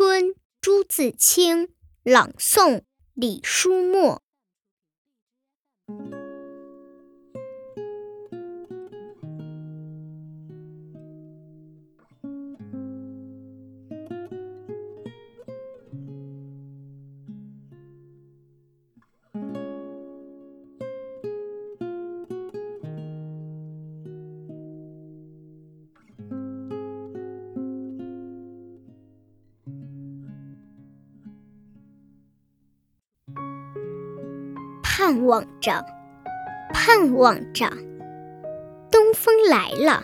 春，朱自清朗诵，李书墨。盼望着，盼望着，东风来了，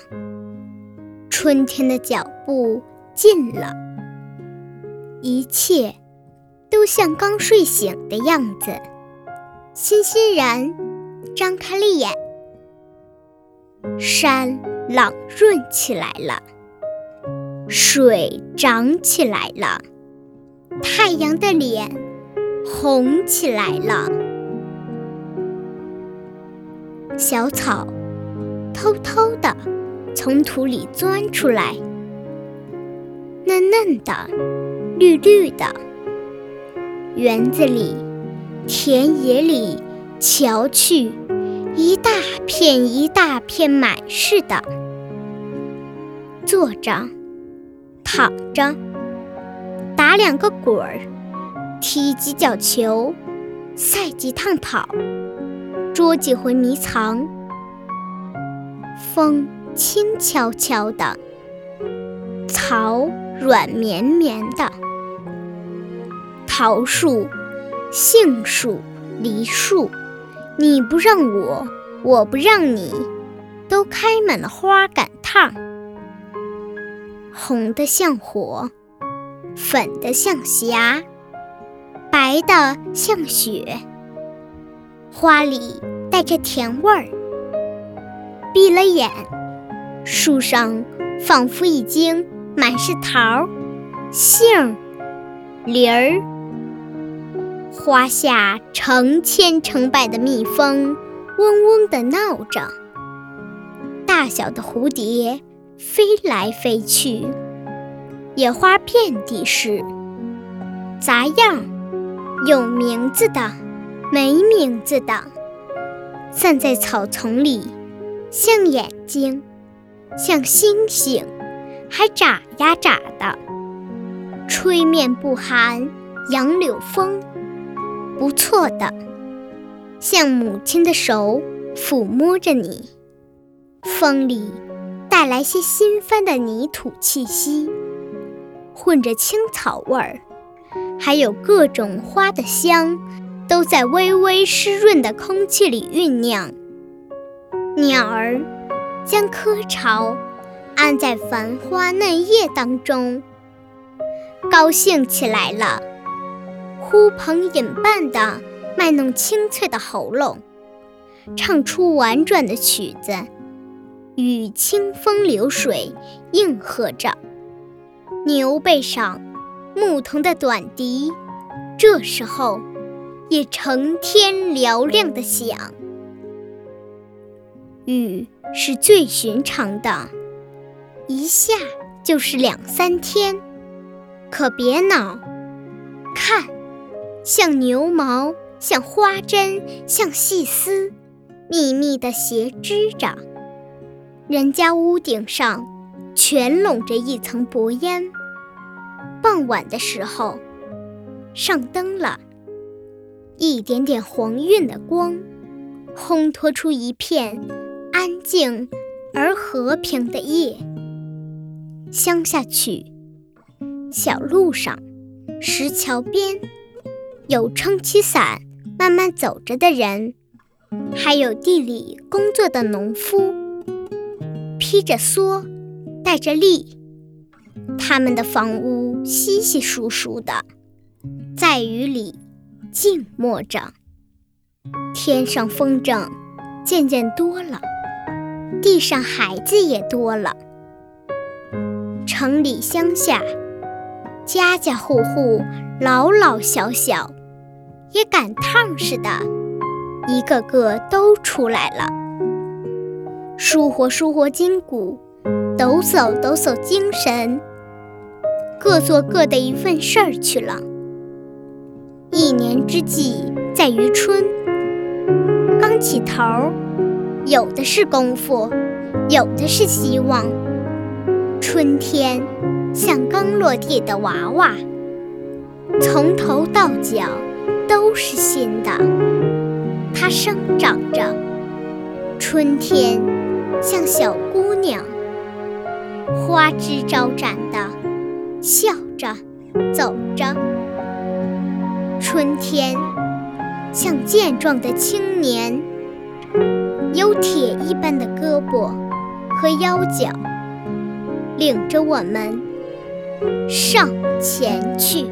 春天的脚步近了，一切都像刚睡醒的样子，欣欣然张开了眼。山朗润起来了，水涨起来了，太阳的脸红起来了。小草偷偷地从土里钻出来，嫩嫩的，绿绿的。园子里、田野里，瞧去，一大片一大片满是的。坐着，躺着，打两个滚儿，踢几脚球，赛几趟跑。捉几回迷藏，风轻悄悄的，草软绵绵的，桃树、杏树、梨树，你不让我，我不让你，都开满了花赶趟，红的像火，粉的像霞，白的像雪。花里带着甜味儿，闭了眼，树上仿佛已经满是桃、杏、梨儿。花下成千成百的蜜蜂嗡嗡地闹着，大小的蝴蝶飞来飞去，野花遍地是，杂样有名字的。没名字的，散在草丛里，像眼睛，像星星，还眨呀眨的。吹面不寒杨柳风，不错的，像母亲的手抚摸着你。风里带来些新翻的泥土气息，混着青草味儿，还有各种花的香。都在微微湿润的空气里酝酿。鸟儿将窠巢安在繁花嫩叶当中，高兴起来了，呼朋引伴的卖弄清脆的喉咙，唱出婉转的曲子，与清风流水应和着。牛背上牧童的短笛，这时候。也成天嘹亮的响。雨是最寻常的，一下就是两三天。可别恼，看，像牛毛，像花针，像细丝，密密的斜织着。人家屋顶上全笼着一层薄烟。傍晚的时候，上灯了。一点点黄晕的光，烘托出一片安静而和平的夜。乡下去，小路上，石桥边，有撑起伞慢慢走着的人，还有地里工作的农夫，披着蓑，戴着笠，他们的房屋稀稀疏疏的，在雨里。静默着，天上风筝渐渐多了，地上孩子也多了。城里乡下，家家户户老老小小，也赶趟似的，一个个都出来了，舒活舒活筋骨，抖擞抖擞精神。各做各的一份事儿去了。一年之计在于春，刚起头，有的是功夫，有的是希望。春天像刚落地的娃娃，从头到脚都是新的，它生长着。春天像小姑娘，花枝招展的，笑着走着。春天像健壮的青年，有铁一般的胳膊和腰脚。领着我们上前去。